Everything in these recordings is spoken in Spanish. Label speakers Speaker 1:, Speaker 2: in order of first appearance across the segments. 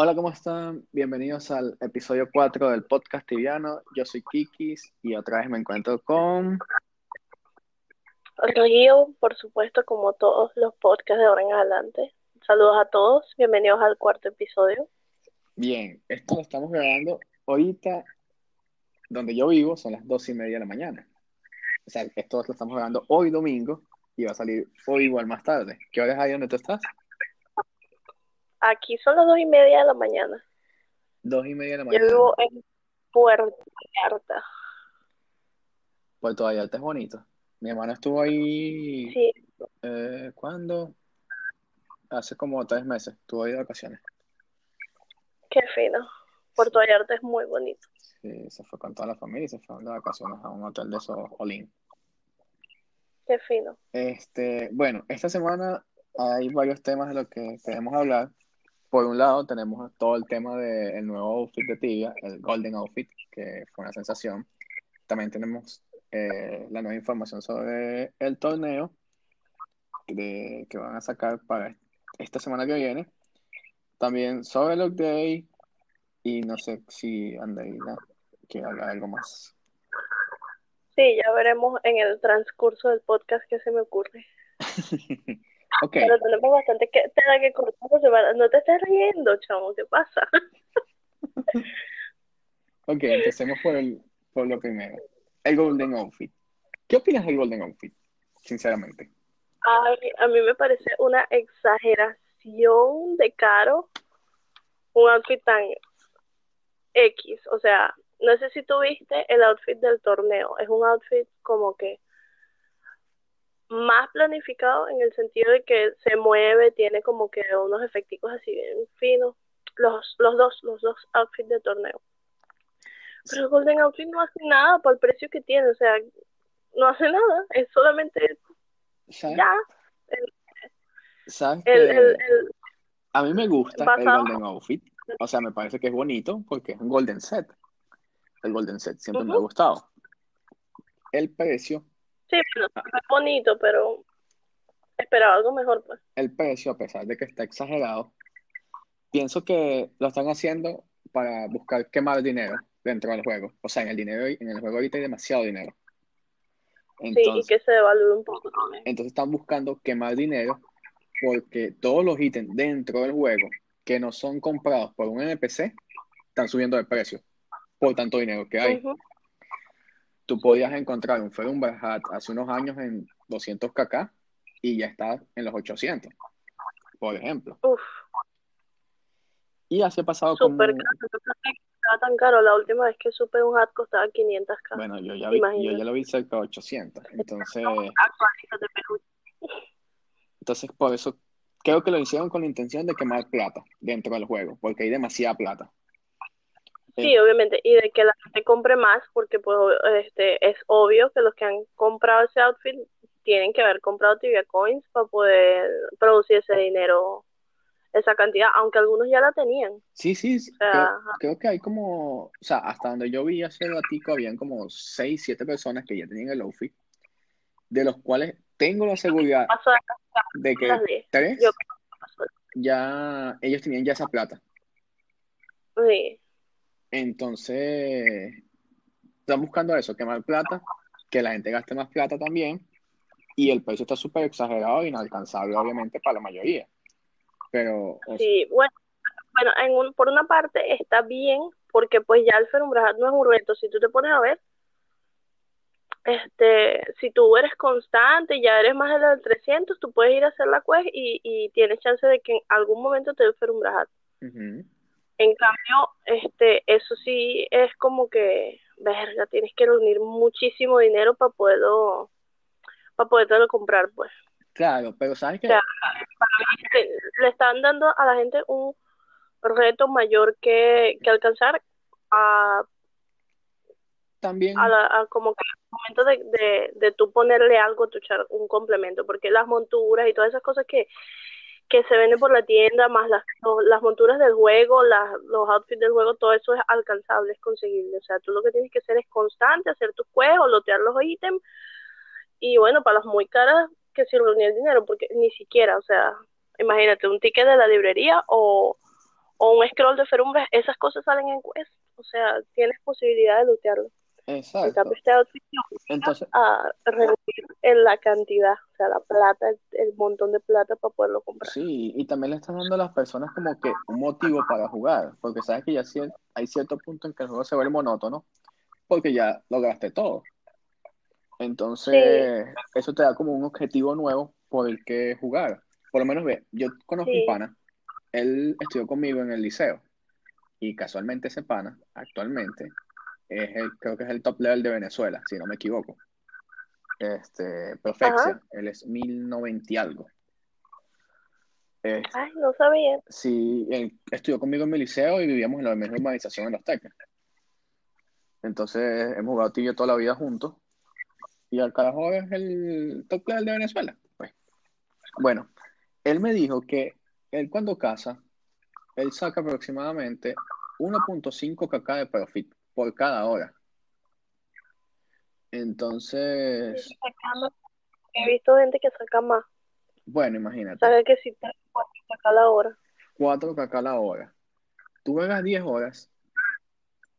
Speaker 1: Hola, ¿cómo están? Bienvenidos al episodio 4 del podcast tibiano. Yo soy Kikis y otra vez me encuentro con...
Speaker 2: Río, por supuesto, como todos los podcasts de ahora en adelante. Saludos a todos, bienvenidos al cuarto episodio.
Speaker 1: Bien, esto lo estamos grabando ahorita, donde yo vivo, son las dos y media de la mañana. O sea, esto lo estamos grabando hoy domingo y va a salir hoy igual más tarde. ¿Qué hora es ahí donde tú estás?
Speaker 2: Aquí son las dos y media de la mañana.
Speaker 1: Dos y media de la
Speaker 2: Yo
Speaker 1: mañana.
Speaker 2: vivo en Puerto Vallarta.
Speaker 1: Puerto Vallarta es bonito. Mi hermano estuvo ahí,
Speaker 2: Sí,
Speaker 1: eh, ¿cuándo? Hace como tres meses, estuvo ahí de vacaciones.
Speaker 2: qué fino. Puerto Vallarta es muy bonito.
Speaker 1: Sí, se fue con toda la familia y se fueron de vacaciones a un hotel de esos Olin.
Speaker 2: Qué fino.
Speaker 1: Este, bueno, esta semana hay varios temas de los que queremos hablar. Por un lado, tenemos todo el tema del nuevo outfit de Tibia, el Golden Outfit, que fue una sensación. También tenemos eh, la nueva información sobre el torneo de, que van a sacar para esta semana que viene. También sobre el update y no sé si Andreina quiere hablar algo más.
Speaker 2: Sí, ya veremos en el transcurso del podcast qué se me ocurre.
Speaker 1: Ok,
Speaker 2: Pero tenemos bastante que tela que cortar. por semana. No te estés riendo, chamo, ¿qué pasa?
Speaker 1: ok, empecemos por, el, por lo primero. El Golden Outfit. ¿Qué opinas del Golden Outfit? Sinceramente.
Speaker 2: Ay, a mí me parece una exageración de caro un outfit tan X. O sea, no sé si tú viste el outfit del torneo. Es un outfit como que más planificado en el sentido de que se mueve, tiene como que unos efecticos así bien finos. Los, los dos, los dos outfits de torneo. Pero el Golden Outfit no hace nada por el precio que tiene. O sea, no hace nada. Es solamente
Speaker 1: ¿Sabes?
Speaker 2: ya.
Speaker 1: ¿Sabes
Speaker 2: El, el, el,
Speaker 1: a mí me gusta el Golden Outfit? O sea, me parece que es bonito porque es un Golden Set. El Golden Set siempre me ha gustado. El precio,
Speaker 2: Sí, bueno, es bonito, pero esperaba algo mejor, pues.
Speaker 1: el precio, a pesar de que está exagerado, pienso que lo están haciendo para buscar quemar dinero dentro del juego. O sea, en el dinero, en el juego ahorita hay demasiado dinero.
Speaker 2: Sí, y
Speaker 1: Entonces,
Speaker 2: que se devalúe un poco también.
Speaker 1: Entonces están buscando quemar dinero porque todos los ítems dentro del juego que no son comprados por un NPC están subiendo de precio por tanto dinero que hay. Tú podías encontrar un Ferumber Hat hace unos años en 200 kk y ya está en los 800, por ejemplo.
Speaker 2: Uf,
Speaker 1: Y así ha pasado con...
Speaker 2: súper caro. Tan caro. La última vez que supe un hat costaba 500k.
Speaker 1: Bueno, yo ya, vi, yo ya lo vi cerca de 800. Entonces, entonces, por eso creo que lo hicieron con la intención de quemar plata dentro del juego, porque hay demasiada plata.
Speaker 2: Sí, obviamente. Y de que la gente compre más, porque pues este es obvio que los que han comprado ese outfit tienen que haber comprado Tibia Coins para poder producir ese dinero, esa cantidad, aunque algunos ya la tenían.
Speaker 1: Sí, sí, sí,
Speaker 2: sea,
Speaker 1: creo, que hay como, o sea, hasta donde yo vi hace ratico, habían como 6, 7 personas que ya tenían el outfit, de los cuales tengo la seguridad
Speaker 2: Pasó de
Speaker 1: de que
Speaker 2: las 10.
Speaker 1: 3
Speaker 2: Yo pasó
Speaker 1: ya, ellos tenían ya esa plata.
Speaker 2: Sí.
Speaker 1: Entonces, están buscando eso, quemar plata, que la gente gaste más plata también, y el precio está súper exagerado e inalcanzable, obviamente, para la mayoría. Pero, o-
Speaker 2: Sí, bueno, bueno en un, por una parte está bien, porque pues ya el Ferumbrajat no es un reto. Si tú te pones a ver, este, si tú eres constante y ya eres más de los 300, tú puedes ir a hacer la quest y, y tienes chance de que en algún momento te dé el Ferumbrajat.
Speaker 1: ujú.
Speaker 2: En cambio, este, eso sí es como que, verga, tienes que reunir muchísimo dinero para poderlo, para podértelo comprar, pues.
Speaker 1: Claro, pero ¿sabes qué?
Speaker 2: O sea, que le están dando a la gente un reto mayor que, que alcanzar a,
Speaker 1: También,
Speaker 2: a, la, a como que al momento de, de, de tú ponerle algo, tu char, un complemento, porque las monturas y todas esas cosas que, que se venden por la tienda, más las, las monturas del juego, las, los outfits del juego, todo eso es alcanzable, es conseguible. O sea, tú lo que tienes que hacer es constante, hacer tus juegos, lotear los ítems, y bueno, para las muy caras, que si reunir el dinero, porque ni siquiera, o sea, imagínate, un ticket de la librería o, o un scroll de ferumbres, esas cosas salen en quest, o sea, tienes posibilidad de lootearlo.
Speaker 1: Exacto.
Speaker 2: outfit
Speaker 1: Entonces,
Speaker 2: a reducir en la cantidad, o sea, la plata, el, montón de plata para poderlo comprar.
Speaker 1: sí, y también le estás dando a las personas como que un motivo para jugar, porque sabes que ya hay cierto punto en que el juego se vuelve monótono, porque ya lograste todo. Entonces, eso te da como un objetivo nuevo por el que jugar. Por lo menos ve, yo conozco un pana, él estudió conmigo en el liceo, y casualmente ese pana, actualmente, es el, creo que es el top level de Venezuela, si no me equivoco. Este, Perfeccia, él es 1090 y algo.
Speaker 2: Ay, no sabía.
Speaker 1: Sí, él estudió conmigo en mi liceo y vivíamos en la misma urbanización en Los Teques. Entonces hemos jugado tibia toda la vida juntos. Y al carajo es el top level de Venezuela. Pues. Bueno, él me dijo que él cuando casa, él saca aproximadamente 1.5 kk de profit por cada hora. Entonces.
Speaker 2: He visto gente que saca más.
Speaker 1: Bueno, imagínate.
Speaker 2: Sabe que si 4 kk la hora.
Speaker 1: 4 kk la hora. Tú juegas 10 horas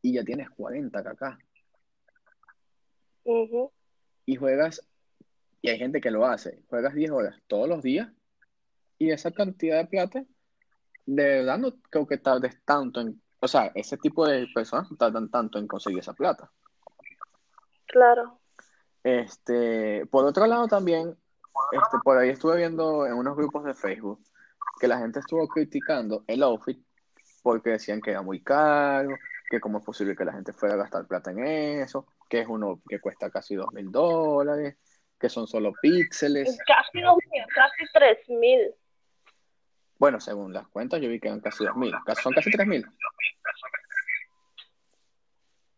Speaker 1: y ya tienes 40 kk. Y juegas, y hay gente que lo hace, juegas 10 horas todos los días y esa cantidad de plata, de verdad no creo que tardes tanto en o sea, ese tipo de personas tardan tanto en conseguir esa plata.
Speaker 2: Claro.
Speaker 1: Este, por otro lado también, este, por ahí estuve viendo en unos grupos de Facebook que la gente estuvo criticando el outfit porque decían que era muy caro, que cómo es posible que la gente fuera a gastar plata en eso, que es uno que cuesta casi dos mil dólares, que son solo píxeles.
Speaker 2: Casi dos mil, casi tres mil.
Speaker 1: Bueno, según las cuentas, yo vi que eran casi 2.000. Son casi 3.000.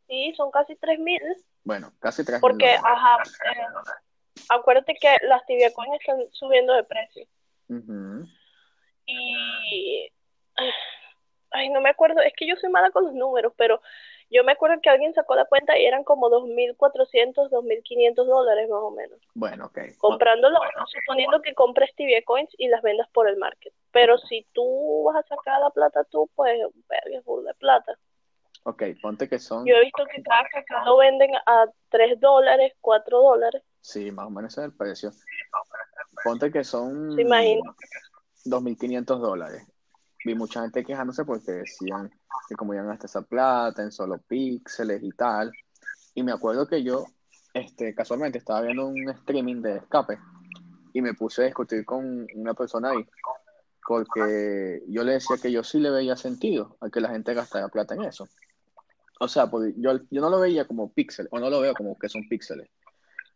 Speaker 2: Sí, son casi 3.000.
Speaker 1: Bueno, casi 3.000.
Speaker 2: Porque, ajá, eh, acuérdate que las tibia coins están subiendo de precio. Y. Ay, no me acuerdo, es que yo soy mala con los números, pero yo me acuerdo que alguien sacó la cuenta y eran como 2.400, 2.500 dólares más o menos.
Speaker 1: Bueno, ok.
Speaker 2: Comprándolo, suponiendo que compres Tibia Coins y las vendas por el market. Pero si tú vas a sacar la plata tú, pues, verga, full de plata.
Speaker 1: Ok, ponte que son...
Speaker 2: Yo he visto que cada lo venden a 3 dólares, 4 dólares.
Speaker 1: Sí, más o menos ese es el precio. Ponte que son...
Speaker 2: Se imagina.
Speaker 1: 2.500 dólares. Vi mucha gente quejándose porque decían que como iban a gastar esa plata en solo píxeles y tal. Y me acuerdo que yo, este, casualmente estaba viendo un streaming de escape y me puse a discutir con una persona ahí porque yo le decía que yo sí le veía sentido a que la gente gastara plata en eso. O sea, yo, yo no lo veía como píxeles, o no lo veo como que son píxeles.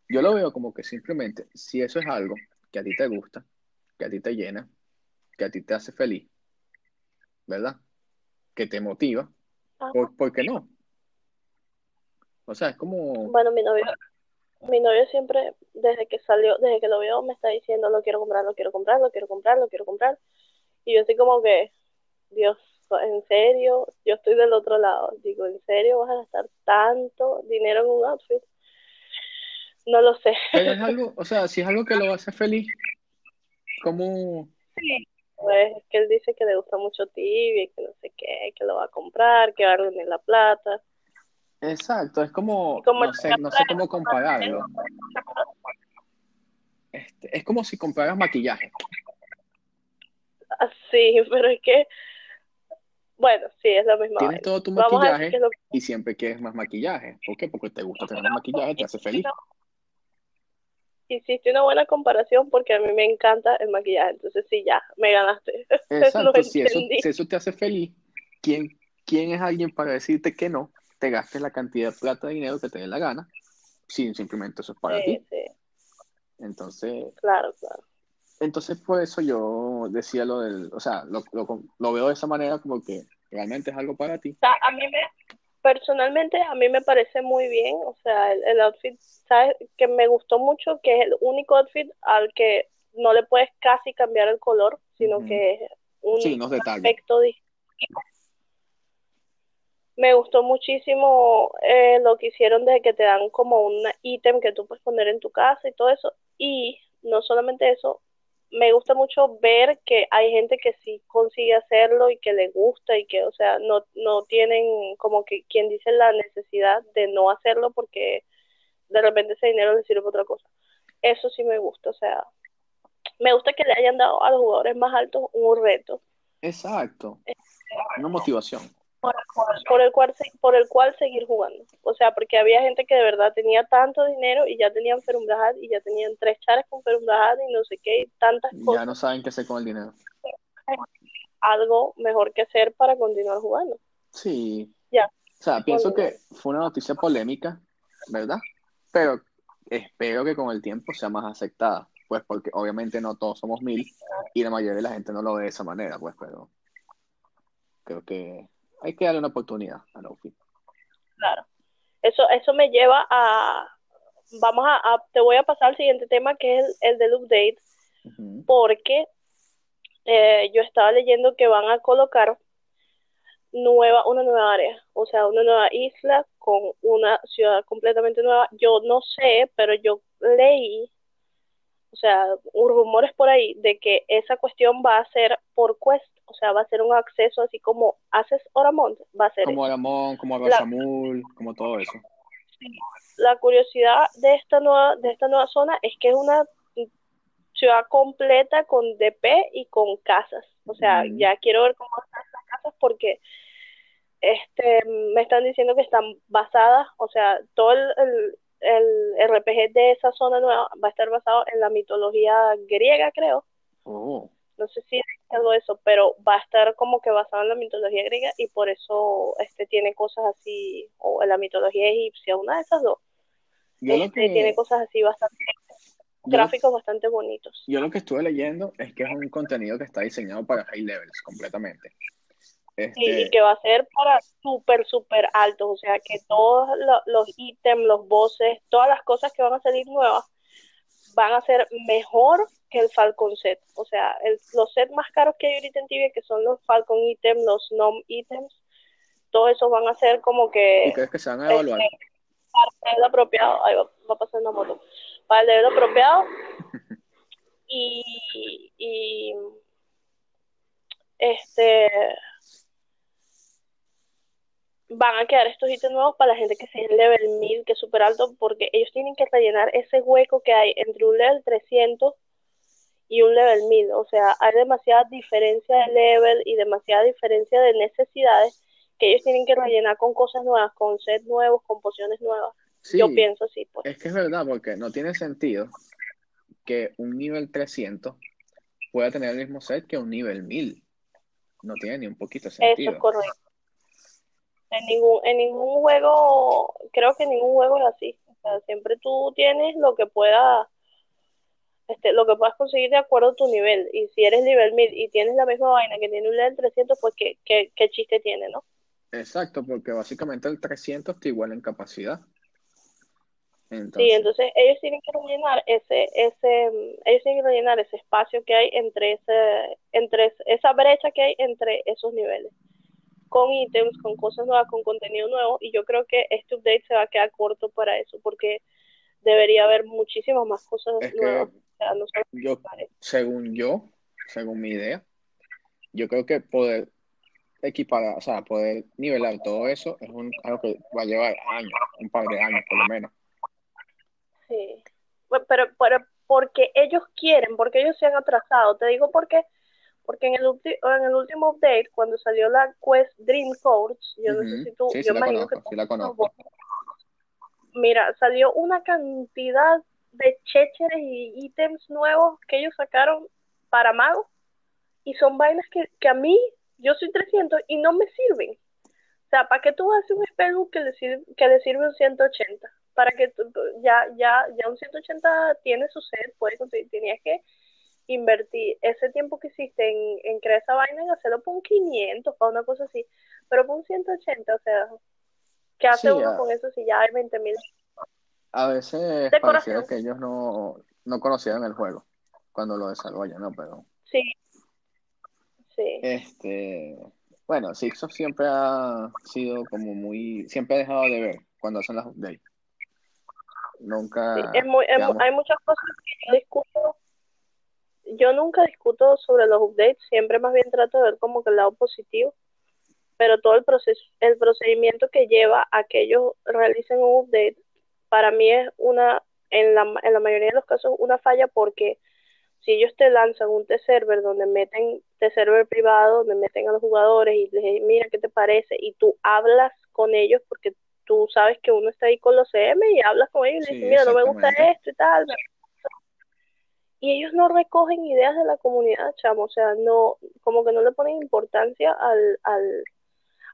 Speaker 1: Yo lo veo como que simplemente, si eso es algo que a ti te gusta, que a ti te llena, que a ti te hace feliz, ¿verdad? que te motiva, ¿por, qué no? O sea, es como...
Speaker 2: Bueno, mi novio, mi novio siempre, desde que salió, desde que lo vio, me está diciendo, lo quiero comprar, lo quiero comprar, lo quiero comprar, lo quiero comprar. Y yo estoy como que, Dios, ¿en serio? Yo estoy del otro lado. Digo, ¿en serio vas a gastar tanto dinero en un outfit? No lo sé.
Speaker 1: Pero es algo, o sea, si es algo que lo hacer feliz, ¿cómo...?
Speaker 2: Sí, pues que él dice que le gusta mucho Tibia, que no sé qué, que lo va a comprar, que va a reunir la plata.
Speaker 1: Exacto, es como, no, sé, no sé cómo compararlo. Este, es como si compraras maquillaje.
Speaker 2: Sí, pero es que, bueno, sí, es lo mismo.
Speaker 1: Tienes todo tu maquillaje y siempre quieres más maquillaje. ¿Por qué? Porque te gusta tener más maquillaje, te hace feliz
Speaker 2: hiciste una buena comparación porque a mí me encanta el maquillaje, entonces sí, ya, me ganaste.
Speaker 1: Exacto, si, eso, si eso te hace feliz, ¿quién, ¿quién es alguien para decirte que no? Te gastes la cantidad de plata de dinero que te dé la gana, si simplemente eso es para ti. Sí. Entonces,
Speaker 2: claro, claro.
Speaker 1: Entonces, por eso yo decía lo del, o sea, lo, lo veo de esa manera como que realmente es algo para ti.
Speaker 2: O sea, a mí me, personalmente a mí me parece muy bien, o sea, el, outfit, ¿sabes? Que me gustó mucho, que es el único outfit al que no le puedes casi cambiar el color, sino que es un aspecto distinto. Me gustó muchísimo eh, lo que hicieron de que te dan como un ítem que tú puedes poner en tu casa y todo eso. Y no solamente eso, me gusta mucho ver que hay gente que sí consigue hacerlo y que le gusta y que, o sea, no, no tienen como que quien dice la necesidad de no hacerlo porque de repente ese dinero les sirve para otra cosa. Eso sí me gusta, o sea, me gusta que le hayan dado a los jugadores más altos un reto.
Speaker 1: Exacto. Una motivación.
Speaker 2: Por, el cual, por el cual seguir jugando. O sea, porque había gente que de verdad tenía tanto dinero y ya tenían Ferumbrajad y ya tenían tres chares con Ferumbrajad y no sé qué, y tantas cosas.
Speaker 1: Ya no saben qué hacer con el dinero.
Speaker 2: Algo mejor que hacer para continuar jugando.
Speaker 1: Sí.
Speaker 2: Ya.
Speaker 1: O sea, pienso que fue una noticia polémica, ¿verdad? Pero espero que con el tiempo sea más aceptada pues porque obviamente no todos somos mil y la mayoría de la gente no lo ve de esa manera, pues, pero creo que hay que darle una oportunidad a Lofi.
Speaker 2: Claro. Eso, eso me lleva a, vamos a, te voy a pasar al siguiente tema que es el, del update, porque eh, yo estaba leyendo que van a colocar nueva, una nueva área, o sea, una nueva isla con una ciudad completamente nueva. Yo no sé, pero yo leí o sea, rumores por ahí de que esa cuestión va a ser por quest, o sea, va a ser un acceso así como haces Oramont, va a ser
Speaker 1: como Oramont, como Abasamul, como todo eso.
Speaker 2: La curiosidad de esta nueva de esta nueva zona es que es una ciudad completa con DP y con casas. O sea, ya quiero ver cómo están estas casas porque este me están diciendo que están basadas, o sea, todo el el RPG de esa zona nueva va a estar basado en la mitología griega, creo.
Speaker 1: Oh.
Speaker 2: No sé si algo eso, pero va a estar como que basado en la mitología griega y por eso este tiene cosas así, o en la mitología egipcia, una de esas dos. Este, tiene cosas así bastante, gráficos bastante bonitos.
Speaker 1: Yo lo que estuve leyendo es que es un contenido que está diseñado para high levels completamente.
Speaker 2: Este... y que va a ser para súper, súper altos, o sea que todos los ítems, los bosses, todas las cosas que van a salir nuevas van a ser mejor que el Falcon set. O sea, los sets más caros que hay ahorita en Tibia, que son los Falcon ítems, los NOM ítems, todos esos van a ser como que...
Speaker 1: ¿Y crees que se van a evaluar?
Speaker 2: Este, para el apropiado, ahí va, va a pasar una moto, para el apropiado y, y este van a quedar estos ítems nuevos para la gente que sea en level 1000, que es súper alto, porque ellos tienen que rellenar ese hueco que hay entre un level 300 y un level 1000. O sea, hay demasiada diferencia de level y demasiada diferencia de necesidades que ellos tienen que rellenar con cosas nuevas, con sets nuevos, con pociones nuevas. Yo pienso así. Pues.
Speaker 1: Es que es verdad, porque no tiene sentido que un nivel 300 pueda tener el mismo set que un nivel 1000. No tiene ni un poquito sentido.
Speaker 2: Eso es correcto. En ningún, en ningún juego, creo que en ningún juego es así. O sea, siempre tú tienes lo que puedas, este, lo que puedas conseguir de acuerdo a tu nivel. Y si eres nivel 1000 y tienes la misma vaina que tiene un level 300, pues qué, qué, qué chiste tiene, ¿no?
Speaker 1: Exacto, porque básicamente el 300 te iguala en capacidad.
Speaker 2: Sí, entonces ellos tienen que rellenar ese, ese, ellos tienen que rellenar ese espacio que hay entre ese, entre esa brecha que hay entre esos niveles con ítems, con cosas nuevas, con contenido nuevo, y yo creo que este update se va a quedar corto para eso, porque debería haber muchísimas más cosas nuevas.
Speaker 1: Yo, según yo, según mi idea, yo creo que poder equipar, o sea, poder nivelar todo eso es un, algo que va a llevar años, un par de años por lo menos.
Speaker 2: Sí, pero, pero porque ellos quieren, porque ellos se han atrasado, te digo porque porque en el, en el último update, cuando salió la Quest Dream Codes, yo no sé si tú, yo
Speaker 1: imagino que sí la conozco.
Speaker 2: Mira, salió una cantidad de checheres y ítems nuevos que ellos sacaron para magos y son vainas que, que a mí, yo soy 300 y no me sirven. O sea, ¿para qué tú haces un spellbook que le sirve, que le sirve un 180? Para que ya, ya, ya un 180 tiene su set, puede conseguir, tenías que invertir ese tiempo que hiciste en, en crear esa vaina en hacerlo por un 500, para una cosa así, pero por un 180, o sea, ¿qué hace uno con eso si ya hay 20 mil?
Speaker 1: A veces parecía que ellos no, no conocían el juego cuando lo desarrollan, ¿no? Pero...
Speaker 2: Sí. Sí.
Speaker 1: Este, bueno, Sixof siempre ha sido como muy, siempre ha dejado de ver cuando hacen las updates. Nunca.
Speaker 2: hay muchas cosas que yo discuto yo nunca discuto sobre los updates, siempre más bien trato de ver como que el lado positivo, pero todo el proceso, el procedimiento que lleva a que ellos realicen un update, para mí es una, en la, en la mayoría de los casos, una falla porque si ellos te lanzan un test server donde meten test server privado, donde meten a los jugadores y les dicen, mira, ¿qué te parece? Y tú hablas con ellos porque tú sabes que uno está ahí con los CM y hablas con ellos y le dices, mira, no me gusta esto y tal, y ellos no recogen ideas de la comunidad, chamo, o sea, no, como que no le ponen importancia al, al,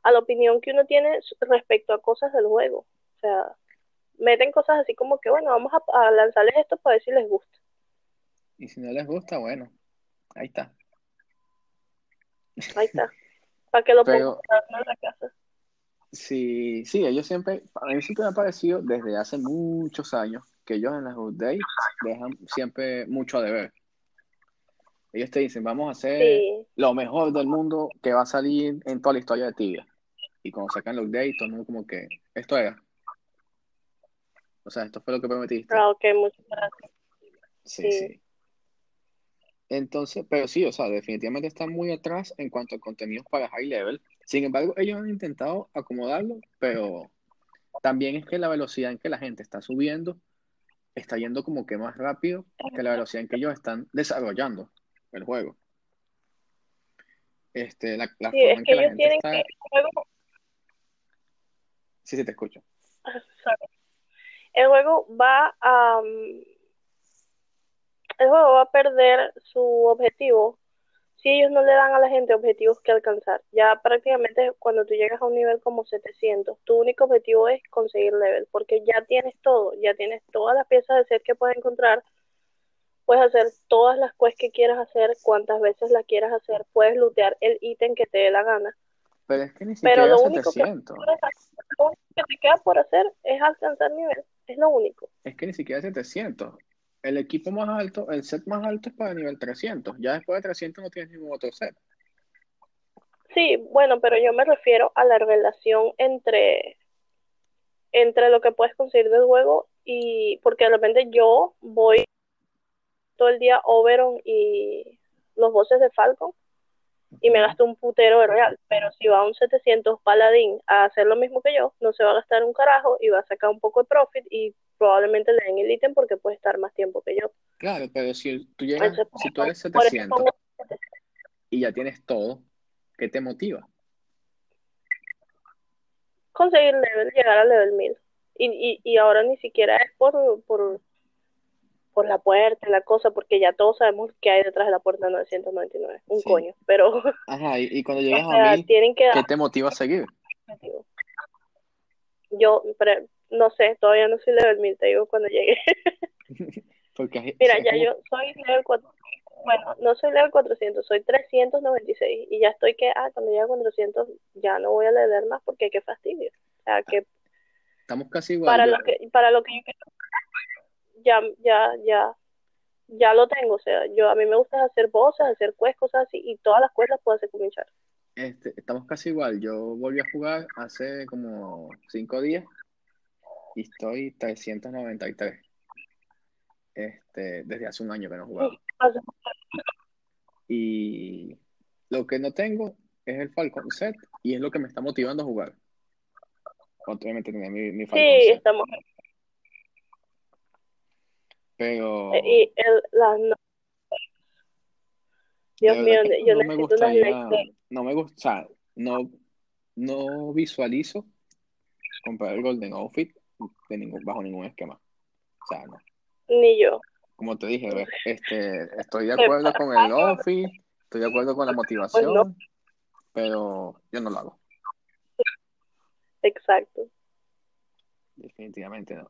Speaker 2: a la opinión que uno tiene respecto a cosas del juego. O sea, meten cosas así como que, bueno, vamos a, lanzarles esto para ver si les gusta.
Speaker 1: Y si no les gusta, bueno, ahí está.
Speaker 2: Ahí está. Para que lo pongan en la casa.
Speaker 1: Sí, sí, ellos siempre, a mí siempre me ha parecido desde hace muchos años que ellos en las updates dejan siempre mucho a deber. Ellos te dicen, vamos a hacer lo mejor del mundo que va a salir en toda la historia de Tibia. Y cuando sacan los updates, todo el mundo como que, esto era. O sea, esto fue lo que prometiste.
Speaker 2: Ah, ok, muchas gracias.
Speaker 1: Sí, sí, Entonces, pero sí, o sea, definitivamente están muy atrás en cuanto a contenidos para high level. Sin embargo, ellos han intentado acomodarlo, pero también es que la velocidad en que la gente está subiendo está yendo como que más rápido que la velocidad en que ellos están desarrollando el juego. Este, la, la forma en que, la gente está... Sí, sí, te escucho.
Speaker 2: El juego va a... El juego va a perder su objetivo si ellos no le dan a la gente objetivos que alcanzar. Ya prácticamente cuando tú llegas a un nivel como 700, tu único objetivo es conseguir level, porque ya tienes todo, ya tienes todas las piezas de set que puedes encontrar, puedes hacer todas las quests que quieras hacer, cuantas veces las quieras hacer, puedes lootear el ítem que te dé la gana.
Speaker 1: Pero es que ni siquiera lo único
Speaker 2: que, lo único que te queda por hacer es alcanzar nivel, es lo único.
Speaker 1: Es que ni siquiera 700 el equipo más alto, el set más alto es para nivel 300. Ya después de 300 no tienes ningún otro set.
Speaker 2: Sí, bueno, pero yo me refiero a la relación entre, entre lo que puedes conseguir del juego y porque de repente yo voy todo el día Oberon y los voces de Falcon y me gasto un putero de real, pero si va a un 700 paladín a hacer lo mismo que yo, no se va a gastar un carajo y va a sacar un poco de profit y probablemente le den el ítem porque puede estar más tiempo que yo.
Speaker 1: Claro, pero si tú llegas, si tú eres 700 y ya tienes todo, ¿qué te motiva?
Speaker 2: Conseguir level, llegar al level 1000. Y, y, y ahora ni siquiera es por, por, por la puerta, la cosa, porque ya todos sabemos qué hay detrás de la puerta 999. Un coño, pero...
Speaker 1: Ajá, y, cuando llegas a 1000, ¿qué te motiva a seguir?
Speaker 2: Yo, pero, no sé, todavía no soy level 1000, te digo cuando llegue. Mira, ya yo soy level 400, bueno, no soy level 400, soy 396 y ya estoy que, ah, cuando llegue a 400 ya no voy a leer más porque qué fastidio. O sea, que
Speaker 1: estamos casi igual.
Speaker 2: Para lo que para lo que yo quiero ya ya ya ya lo tengo, o sea, yo a mí me gusta hacer voces, hacer quests, cosas así y todas las las puedo hacer con mi.
Speaker 1: Este, estamos casi igual. Yo volví a jugar hace como cinco días y estoy 393. Este, desde hace un año que no he jugado. Y lo que no tengo es el Falcon Set y es lo que me está motivando a jugar. Obviamente tenía mi, mi Falcon
Speaker 2: sí, estamos.
Speaker 1: Pero.
Speaker 2: Y el, la, Dios mío, yo no me gustaría,
Speaker 1: no me gusta, no, no visualizo comprar el Golden Outfit de ningún, bajo ningún esquema. O sea, no.
Speaker 2: Ni yo.
Speaker 1: Como te dije, este, estoy de acuerdo con el office, estoy de acuerdo con la motivación, pero yo no lo hago.
Speaker 2: Exacto.
Speaker 1: Definitivamente no.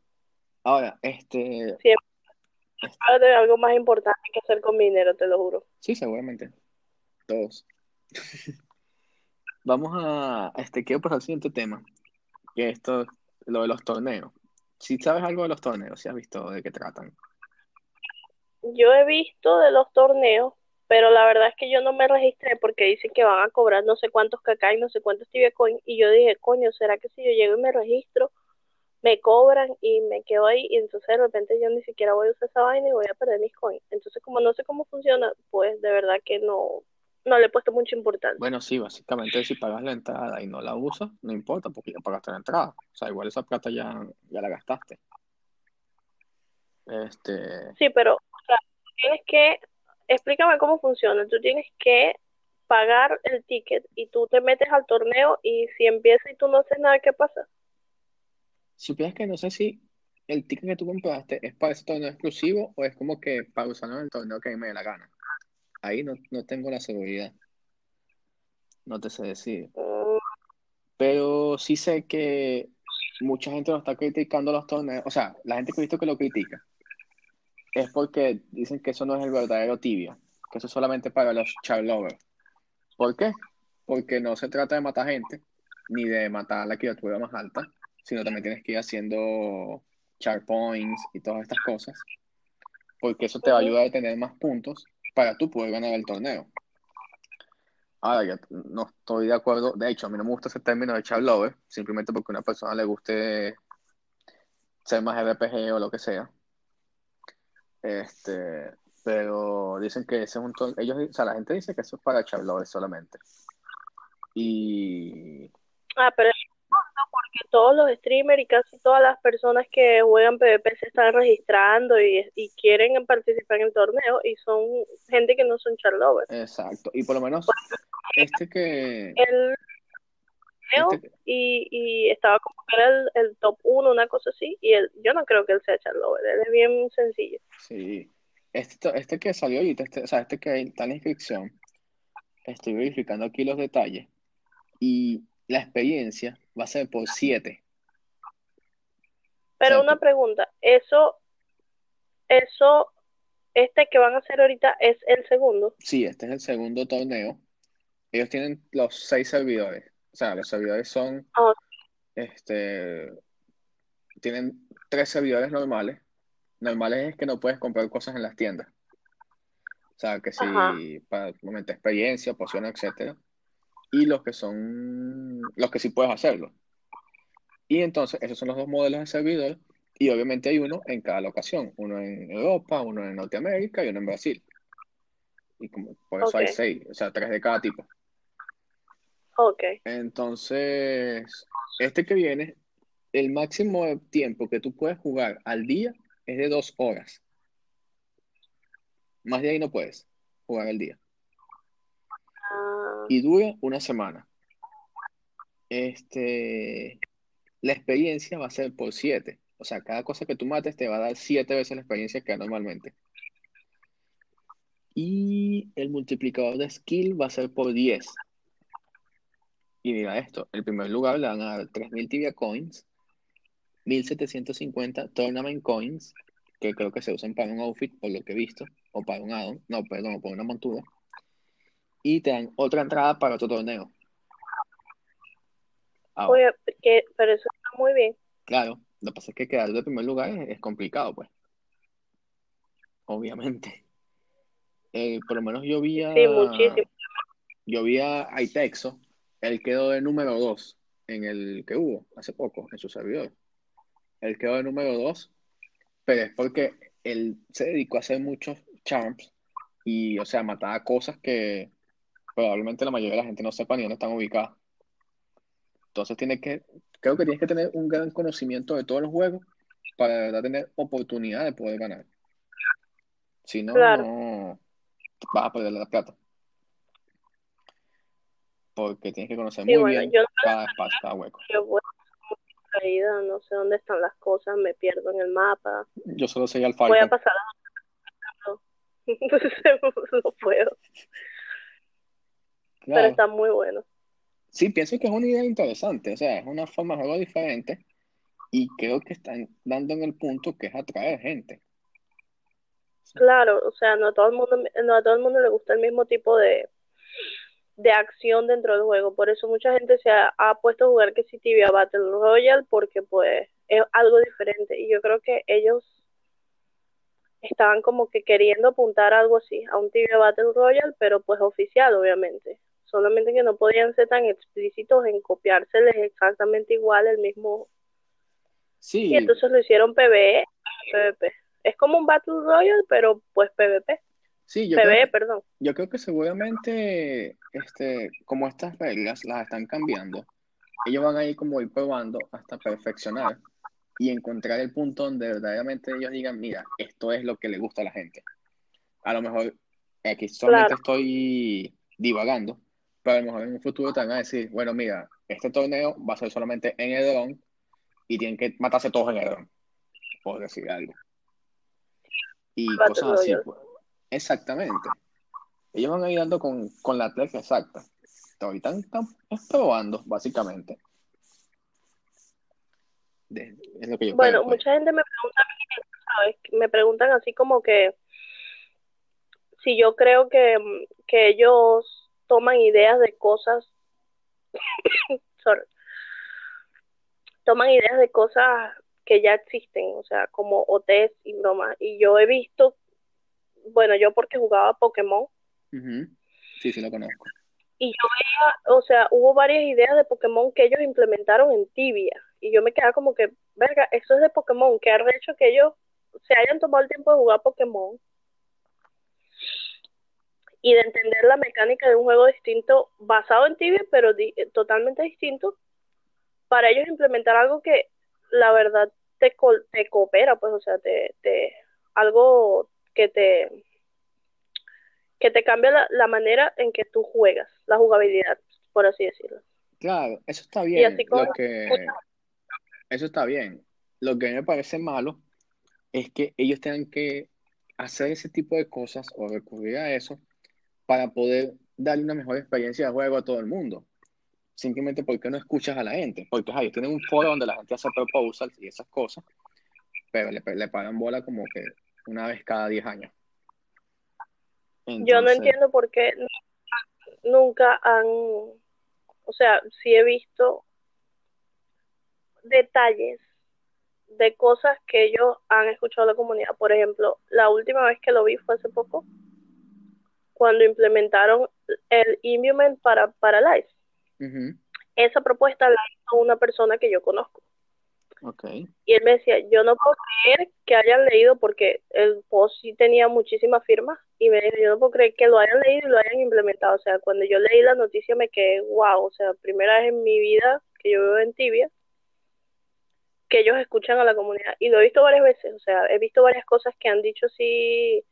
Speaker 1: Ahora, este...
Speaker 2: Siempre. Este algo más importante que hacer con mi dinero, te lo juro.
Speaker 1: Sí, seguramente. Todos. Vamos a, este, quiero pasar al siguiente tema, que esto lo de los torneos. Si sabes algo de los torneos, si has visto de qué tratan.
Speaker 2: Yo he visto de los torneos, pero la verdad es que yo no me registré porque dicen que van a cobrar no sé cuántos cacá y no sé cuántos tibia coin. Y yo dije, coño, ¿será que si yo llego y me registro, me cobran y me quedo ahí y entonces de repente yo ni siquiera voy a usar esa vaina y voy a perder mis coins. Entonces como no sé cómo funciona, pues de verdad que no, no le he puesto mucha importancia.
Speaker 1: Bueno, sí, básicamente si pagas la entrada y no la usas, no importa porque ya pagaste la entrada. O sea, igual esa plata ya, ya la gastaste. Este...
Speaker 2: Sí, pero o sea, tienes que, explícame cómo funciona. Tú tienes que pagar el ticket y tú te metes al torneo y si empieza y tú no haces nada, ¿qué pasa?
Speaker 1: Supieras que no sé si el ticket que tú compraste es para ese torneo exclusivo o es como que para usarlo en el torneo que a me dé la gana. Ahí no, no tengo la seguridad. No te sé decir. Pero sí sé que mucha gente lo está criticando los torneos. O sea, la gente que he visto que lo critica es porque dicen que eso no es el verdadero tibia, que eso es solamente para los charlovers. ¿Por qué? Porque no se trata de matar gente, ni de matar la criatura más alta, sino también tienes que ir haciendo char points y todas estas cosas, porque eso te va a ayudar a tener más puntos para tú poder ganar el torneo. Ahora, yo no estoy de acuerdo, de hecho, a mí no me gusta ese término de char lover, simplemente porque a una persona le guste ser más RPG o lo que sea. Este, pero dicen que ese es un ellos, o sea, la gente dice que eso es para char lovers solamente. Y
Speaker 2: Ah, pero porque todos los streamers y casi todas las personas que juegan PvP se están registrando y, y quieren participar en el torneo y son gente que no son charlovers.
Speaker 1: exacto, y por lo menos este que,
Speaker 2: El torneo
Speaker 1: este,
Speaker 2: y, y estaba como que era el, el top 1, una cosa así, y él, yo no creo que él sea charlover, él es bien sencillo.
Speaker 1: sí, este, este que salió ahorita, este, o sea, este que está en la inscripción, estoy verificando aquí los detalles y la experiencia va a ser por 7.
Speaker 2: Pero
Speaker 1: sea,
Speaker 2: una pregunta, eso, eso, este que van a hacer ahorita es el segundo.
Speaker 1: Sí, este es el segundo torneo. Ellos tienen los seis servidores. O sea, los servidores son,
Speaker 2: Ah,
Speaker 1: este, tienen tres servidores normales. Normales es que no puedes comprar cosas en las tiendas. O sea, que si
Speaker 2: Ajá.
Speaker 1: para momento experiencia, pociones, etcétera. Y los que son, los que sí puedes hacerlo. Y entonces, esos son los dos modelos de servidor. Y obviamente hay uno en cada locación. Uno en Europa, uno en Norteamérica y uno en Brasil. Y como, por eso hay
Speaker 2: Ok.
Speaker 1: seis, o sea, tres de cada tipo.
Speaker 2: Ok.
Speaker 1: Entonces, este que viene, el máximo de tiempo que tú puedes jugar al día es de dos horas. Más de ahí no puedes jugar al día. Y dura una semana. Este, la experiencia va a ser por siete. O sea, cada cosa que tú mates te va a dar siete veces la experiencia que normalmente. Y el multiplicador de skill va a ser por 10. Y mira esto, el primer lugar le van a dar 3.000 tibia coins, 1.750 tournament coins, que creo que se usan para un outfit, por lo que he visto, o para un addon, no, perdón, para una montura. Y te dan otra entrada para otro torneo. Ahora,
Speaker 2: oye, que, pero eso está muy bien.
Speaker 1: claro, lo que pasa es que quedar de primer lugar es, es complicado, pues. Obviamente. Eh, por lo menos yo vi a,
Speaker 2: Sí, muchísimo.
Speaker 1: yo vi a Aitexo, él quedó de número 2 en el que hubo hace poco, en su servidor. Él quedó de número 2, pero es porque él se dedicó a hacer muchos charms y, o sea, mataba cosas que probablemente la mayoría de la gente no sepa ni dónde están ubicadas. Entonces tiene que, creo que tienes que tener un gran conocimiento de todos los juegos para de verdad tener oportunidad de poder ganar. Si no,
Speaker 2: Claro.
Speaker 1: no vas a perder la plata. Porque tienes que conocer
Speaker 2: Sí,
Speaker 1: muy
Speaker 2: bueno,
Speaker 1: bien
Speaker 2: yo
Speaker 1: cada espacio, cada hueco.
Speaker 2: yo voy caída, no sé dónde están las cosas, me pierdo en el mapa.
Speaker 1: Yo solo soy al
Speaker 2: Voy a
Speaker 1: Falcon.
Speaker 2: pasar a... no puedo, pero está muy bueno.
Speaker 1: Sí, pienso que es una idea interesante, o sea, es una forma de juego diferente y creo que están dando en el punto que es atraer gente.
Speaker 2: Claro, o sea, no a todo el mundo, no a todo el mundo le gusta el mismo tipo de, de acción dentro del juego. Por eso mucha gente se ha, ha puesto a jugar que si Tibia Battle Royale porque pues es algo diferente. Y yo creo que ellos estaban como que queriendo apuntar algo así, a un Tibia Battle Royale, pero pues oficial, obviamente. Solamente que no podían ser tan explícitos en copiárseles exactamente igual el mismo
Speaker 1: Sí.
Speaker 2: Y entonces lo hicieron PvE, PvP. Es como un Battle Royale, pero pues PvP.
Speaker 1: Sí, yo
Speaker 2: PvE,
Speaker 1: creo,
Speaker 2: perdón.
Speaker 1: yo creo que seguramente, este, como estas reglas las están cambiando, ellos van a ir como ir probando hasta perfeccionar y encontrar el punto donde verdaderamente ellos digan, mira, esto es lo que le gusta a la gente. A lo mejor, aquí solamente
Speaker 2: Claro.
Speaker 1: estoy divagando, pero a lo mejor en un futuro te van a decir, bueno, mira, este torneo va a ser solamente en Edron y tienen que matarse todos en Edron, por decir algo. Y cosas así, pues. Exactamente. Ellos van a ir dando con, con la tecla exacta. Ahorita están están probando, básicamente. De- es lo que yo
Speaker 2: Bueno,
Speaker 1: pues.
Speaker 2: mucha gente me pregunta, ¿sabes? Me preguntan así como que si yo creo que, que ellos toman ideas de cosas, sorry, toman ideas de cosas que ya existen, o sea, como OTs y bromas. Y yo he visto, bueno, yo porque jugaba Pokémon.
Speaker 1: Sí, sí lo conozco.
Speaker 2: y yo veía, o sea, hubo varias ideas de Pokémon que ellos implementaron en Tibia. Y yo me quedaba como que, verga, eso es de Pokémon, que ha hecho que ellos se hayan tomado el tiempo de jugar Pokémon y de entender la mecánica de un juego distinto, basado en Tibia, pero di- totalmente distinto, para ellos implementar algo que la verdad te, co- te coopera, pues, o sea, te, te, algo que te, que te cambia la, la manera en que tú juegas, la jugabilidad, por así decirlo.
Speaker 1: Claro, eso está
Speaker 2: Y
Speaker 1: bien.
Speaker 2: así como
Speaker 1: Lo que, eso está bien. Lo que a mí me parece malo es que ellos tengan que hacer ese tipo de cosas o recurrir a eso para poder darle una mejor experiencia de juego a todo el mundo. Simplemente porque no escuchas a la gente. Porque ellos tienen un foro donde la gente hace proposals y esas cosas, pero le, le pagan bola como que una vez cada 10 años.
Speaker 2: yo no entiendo por qué nunca han, o sea, sí he visto detalles de cosas que ellos han escuchado de la comunidad. Por ejemplo, la última vez que lo vi fue hace poco, cuando implementaron el Imbuement para, para Esa propuesta la hizo una persona que yo conozco. Y él me decía, yo no puedo creer que hayan leído, porque el post sí tenía muchísimas firmas, y me dijo, yo no puedo creer que lo hayan leído y lo hayan implementado. O sea, cuando yo leí la noticia me quedé, wow, o sea, primera vez en mi vida que yo vivo en Tibia, que ellos escuchan a la comunidad. Y lo he visto varias veces, o sea, he visto varias cosas que han dicho, sí,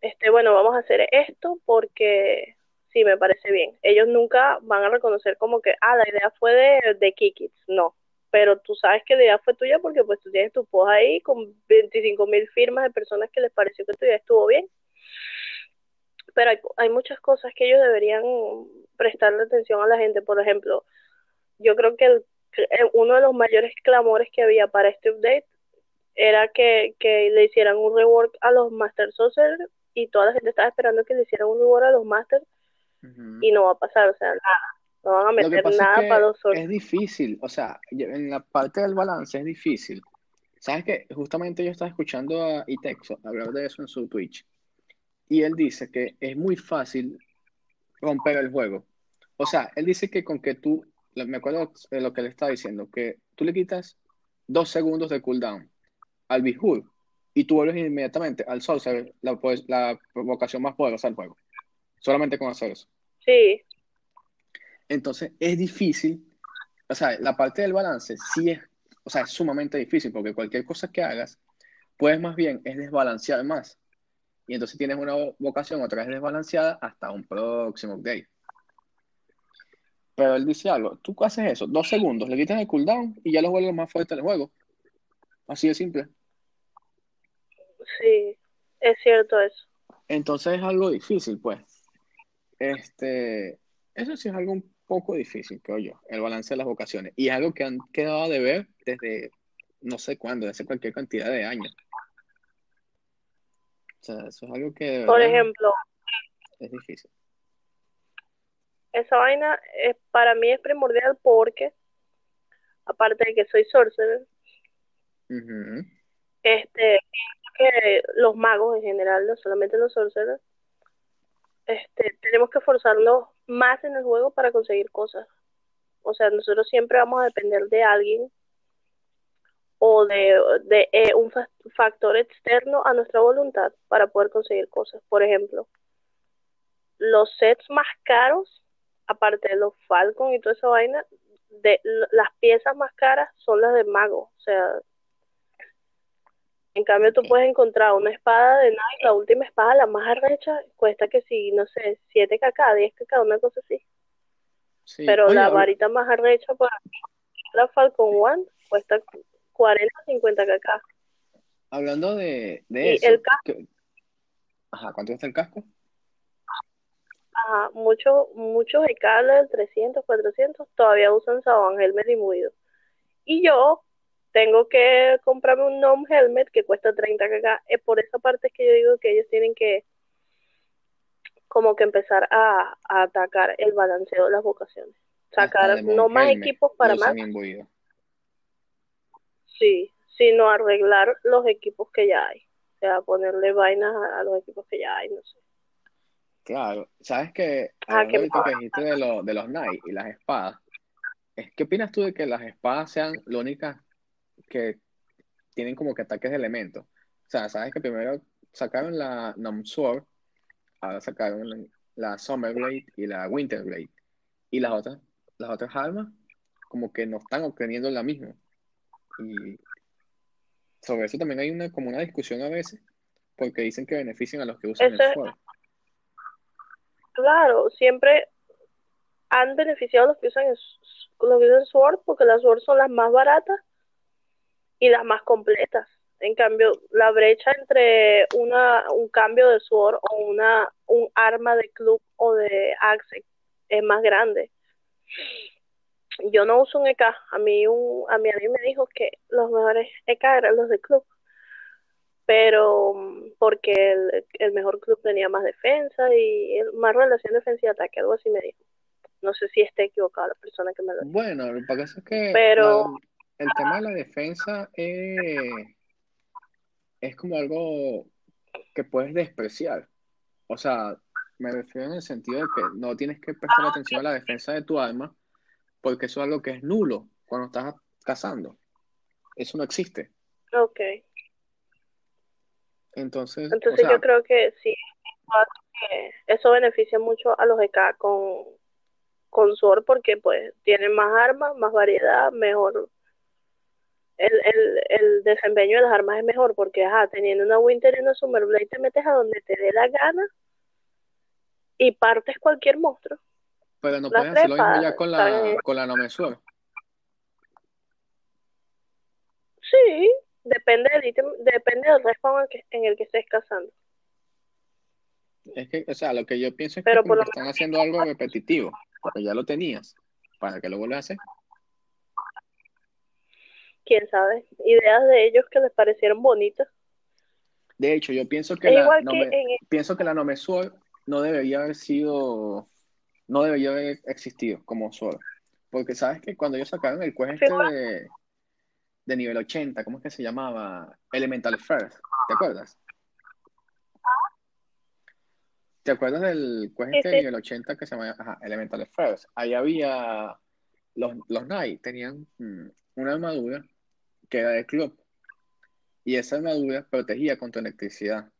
Speaker 2: este, bueno, vamos a hacer esto porque sí, me parece bien. Ellos nunca van a reconocer como que, ah, la idea fue de, de Kikits, no pero tú sabes que la idea fue tuya porque pues tú tienes tu post ahí con 25 mil firmas de personas que les pareció que tu idea estuvo bien. Pero hay, muchas cosas que ellos deberían prestarle atención a la gente. Por ejemplo, yo creo que el, uno de los mayores clamores que había para este update era que, que le hicieran un rework a los Master Sorcerer y toda la gente estaba esperando que le hicieran un rework a los Master
Speaker 1: ujú.
Speaker 2: y no va a pasar, o sea, nada. No van a meter
Speaker 1: es
Speaker 2: nada
Speaker 1: que
Speaker 2: para los Sorcerer.
Speaker 1: es difícil, o sea, en la parte del balance es difícil. ¿Sabes qué? Justamente yo estaba escuchando a Itexo hablar de eso en su Twitch y él dice que es muy fácil romper el juego. O sea, él dice que con que tú, me acuerdo de lo que él estaba diciendo, que tú le quitas dos segundos de cooldown al Behold y tú vuelves inmediatamente al Sorcerer, la, pues, la provocación más poderosa del juego. Solamente con hacer eso.
Speaker 2: Sí,
Speaker 1: Entonces es difícil, o sea, la parte del balance sí es, o sea, es sumamente difícil porque cualquier cosa que hagas, puedes más bien es desbalancear más. Y entonces tienes una vocación otra vez desbalanceada hasta un próximo update. Pero él dice algo, tú haces eso, dos segundos, le quitas el cooldown y ya lo vuelves más fuerte del juego. Así de simple.
Speaker 2: Sí, es cierto eso.
Speaker 1: Entonces es algo difícil, pues. Este, eso sí es algo un poco difícil, creo yo, el balance de las vocaciones. Y es algo que han quedado de ver desde no sé cuándo, desde cualquier cantidad de años. O sea, eso es algo que
Speaker 2: Por ejemplo,
Speaker 1: es difícil.
Speaker 2: esa vaina es, para mí es primordial porque, aparte de que soy sorcerer, este, que los magos en general, no solamente los sorcerers, este, tenemos que esforzarnos más en el juego para conseguir cosas. O sea, nosotros siempre vamos a depender de alguien o de, de eh, un factor externo a nuestra voluntad para poder conseguir cosas. Por ejemplo, los sets más caros, aparte de los Falcon y toda esa vaina, de las piezas más caras son las de mago. O sea, en cambio tú puedes encontrar una espada de Nike, la última espada, la más arrecha, cuesta que si, no sé, 7 kk, 10 kk, una cosa así. Pero la varita más arrecha para la Falcon One cuesta 40 50 kk.
Speaker 1: Hablando de, de eso.
Speaker 2: El casco.
Speaker 1: Ajá, ¿cuánto cuesta el casco?
Speaker 2: Ajá, muchos muchos de 300, 400 todavía usan Saban Helmet dimuido. Y yo tengo que comprarme un NOM Helmet que cuesta 30 kk. Es por esa parte es que yo digo que ellos tienen que como que empezar a, atacar el balanceo de las vocaciones. Sacar no más equipos para más. Sí, sino arreglar los equipos que ya hay. O sea, ponerle vainas a, los equipos que ya hay, no sé.
Speaker 1: Claro, sabes que ah, que dijiste de, de los Knights y las espadas, ¿qué opinas tú de que las espadas sean lo únicas que tienen como que ataques de elementos? O sea, sabes que primero sacaron la Nom Sword, ahora sacaron la Summer Blade y la Winter Blade, y las otras, las otras armas como que no están obteniendo la misma. Y sobre eso también hay una, como una discusión a veces, porque dicen que benefician a los que usan el Sword.
Speaker 2: Claro, siempre han beneficiado a los que usan los que usan Sword, porque las Sword son las más baratas y las más completas. En cambio, la brecha entre una, un cambio de Sword o una, un arma de club o de Axe es más grande yo no uso un EK. A mí, un, a mí, a mí me dijo que los mejores EK eran los de club. Pero mm, porque el, el mejor club tenía más defensa y más relación defensa y ataque, algo así me dijo. No sé si esté equivocada la persona que me lo
Speaker 1: dijo. Bueno, lo que pasa es que Pero, el tema de la defensa es como algo que puedes despreciar. O sea, me refiero en el sentido de que no tienes que prestar ah, atención a la defensa de tu arma, porque eso es algo que es nulo cuando estás cazando. Eso no existe.
Speaker 2: Ok.
Speaker 1: Entonces,
Speaker 2: Entonces yo creo que sí, eso beneficia mucho a los EK con, con SWORD porque pues tienen más armas, más variedad, mejor. El, el, el desempeño de las armas es mejor porque, ajá, teniendo una Winter y una Summer Blade te metes a donde te dé la gana y partes cualquier monstruo.
Speaker 1: Pero no pueden hacerlo mismo ya con la, con la Nomesur.
Speaker 2: Sí, depende del ítem, depende del respawn en el que, estés cazando.
Speaker 1: Es que, o sea, lo que yo pienso es que, están haciendo algo repetitivo, porque ya lo tenías, para que lo vuelvas a hacer.
Speaker 2: Quién sabe, ideas de ellos que les parecieron bonitas.
Speaker 1: De hecho, yo pienso que, la, pienso que la Nomesur no debería haber sido no debería haber existido como solo. Porque sabes que cuando ellos sacaron el quest este de, de nivel 80, ¿cómo es que se llamaba? Elemental First, ¿te acuerdas? ¿Te acuerdas del quest este de nivel 80 que se llamaba Elemental First? Ahí había los, los Knights tenían mm, una armadura que era de club. Y esa armadura protegía contra electricidad.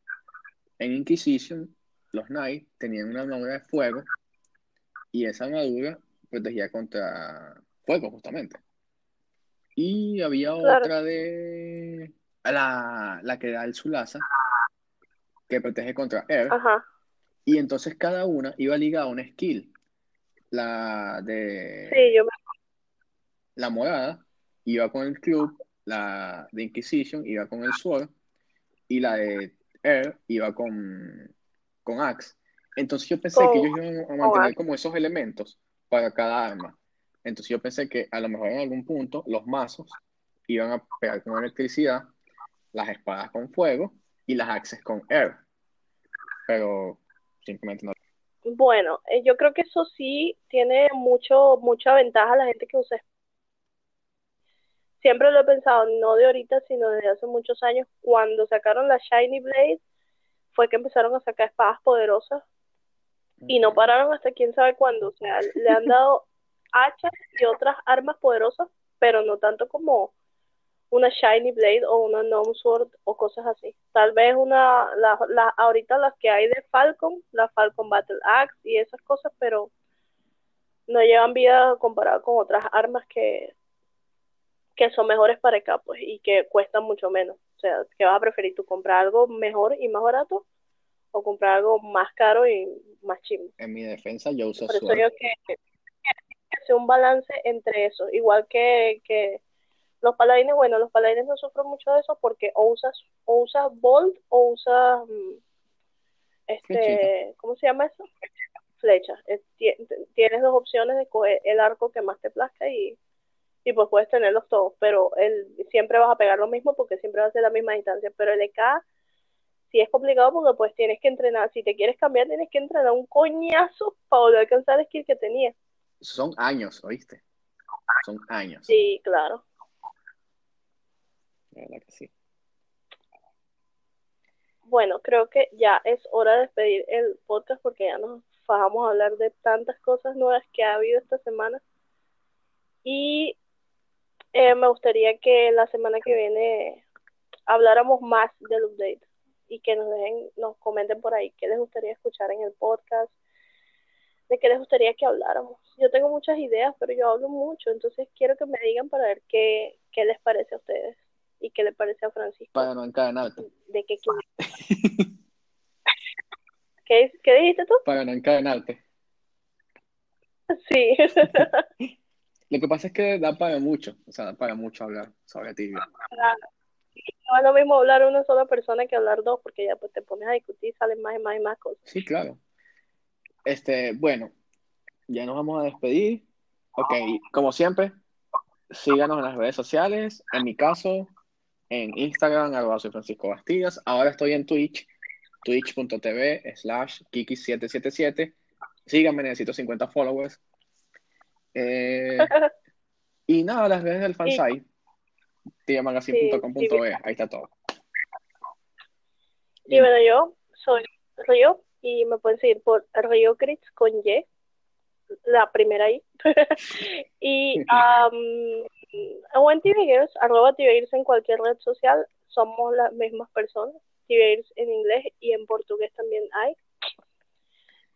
Speaker 1: En Inquisition, los Knights tenían una armadura de fuego y esa armadura protegía contra fuego, justamente. Y había otra de la, la que da el Sulasa, que protege contra air. Y entonces cada una iba ligada a una skill. La de
Speaker 2: sí, yo
Speaker 1: la morada iba con el club, la de Inquisition iba con el Sword, y la de Air iba con, con Axe. Entonces yo pensé que ellos iban a mantener como esos elementos para cada arma. Entonces yo pensé que a lo mejor en algún punto los mazos iban a pegar con electricidad, las espadas con fuego y las axes con air. Pero simplemente no.
Speaker 2: Bueno, eh, yo creo que eso sí tiene mucho, mucha ventaja a la gente que usa. Siempre lo he pensado, no de ahorita, sino desde hace muchos años. Cuando sacaron la Shiny Blade, fue que empezaron a sacar espadas poderosas y no pararon hasta quién sabe cuándo. O sea, le han dado hachas y otras armas poderosas, pero no tanto como, una Shiny Blade o una Gnome Sword o cosas así. Tal vez una, la, la, ahorita las que hay de Falcon, la Falcon Battle Axe y esas cosas, pero no llevan vida comparado con otras armas que, que son mejores para acá, pues, y que cuestan mucho menos. O sea, ¿qué vas a preferir tú? ¿Comprar algo mejor y más barato? ¿O comprar algo más caro y más chimo?
Speaker 1: En mi defensa yo uso
Speaker 2: Por eso digo que, que, que un balance entre eso. Igual que, que los paladines, bueno, los paladines no sufren mucho de eso porque o usas, o usas bolt o usas, mm, este, ¿cómo se llama eso? Flecha. Tienes dos opciones de coger el arco que más te plazca y, y pues puedes tenerlos todos, pero el, siempre vas a pegar lo mismo porque siempre va a ser la misma distancia, pero el EK sí es complicado porque pues tienes que entrenar, si te quieres cambiar tienes que entrenar un coñazo para volver a alcanzar el skill que tenías.
Speaker 1: Son años, ¿oíste? Son años.
Speaker 2: Sí, claro
Speaker 1: verdad que sí.
Speaker 2: Bueno, creo que ya es hora de despedir el podcast porque ya nos fajamos a hablar de tantas cosas nuevas que ha habido esta semana. Y eh, me gustaría que la semana que viene habláramos más del update y que nos dejen, nos comenten por ahí qué les gustaría escuchar en el podcast, de qué les gustaría que habláramos. Yo tengo muchas ideas, pero yo hablo mucho, entonces quiero que me digan para ver qué, qué les parece a ustedes y qué le parece a Francisco.
Speaker 1: Para no encadenarte.
Speaker 2: ¿De qué ¿Qué, ¿Qué dijiste tú?
Speaker 1: Para no encadenarte.
Speaker 2: Sí.
Speaker 1: Lo que pasa es que da para mucho, o sea, da para mucho hablar sobre ti.
Speaker 2: No es lo mismo hablar una sola persona que hablar dos, porque ya pues te pones a discutir salen más y más y más cosas.
Speaker 1: Sí, claro. Este, bueno, ya nos vamos a despedir. Ok, como siempre, síganos en las redes sociales. En mi caso, en Instagram, arroba soy Francisco Bastidas. Ahora estoy en Twitch, twitch.tv slash kiki777. Síganme, necesito 50 followers. Eh, y nada, las redes del fansite, tiamagazine.com.be, ahí está todo.
Speaker 2: Y bueno, yo soy Río y me pueden seguir por Río Crits con Y, la primera I. y um, en arroba TVGears en cualquier red social, somos las mismas personas. TVGears en inglés y en portugués también hay.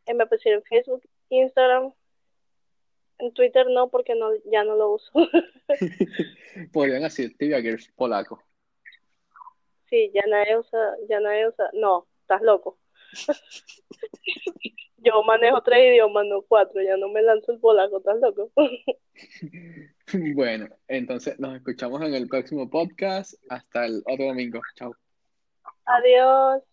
Speaker 2: Eh, me pusieron en Facebook, Instagram, en Twitter no, porque no, ya no lo uso.
Speaker 1: Podrían decir TVGears polaco.
Speaker 2: Sí, ya nadie usa, ya nadie usa, no, estás loco. Yo manejo tres idiomas, no cuatro, ya no me lanzo el polaco, ¿estás loco?
Speaker 1: Bueno, entonces nos escuchamos en el próximo podcast. Hasta el otro domingo. Chao.
Speaker 2: Adiós.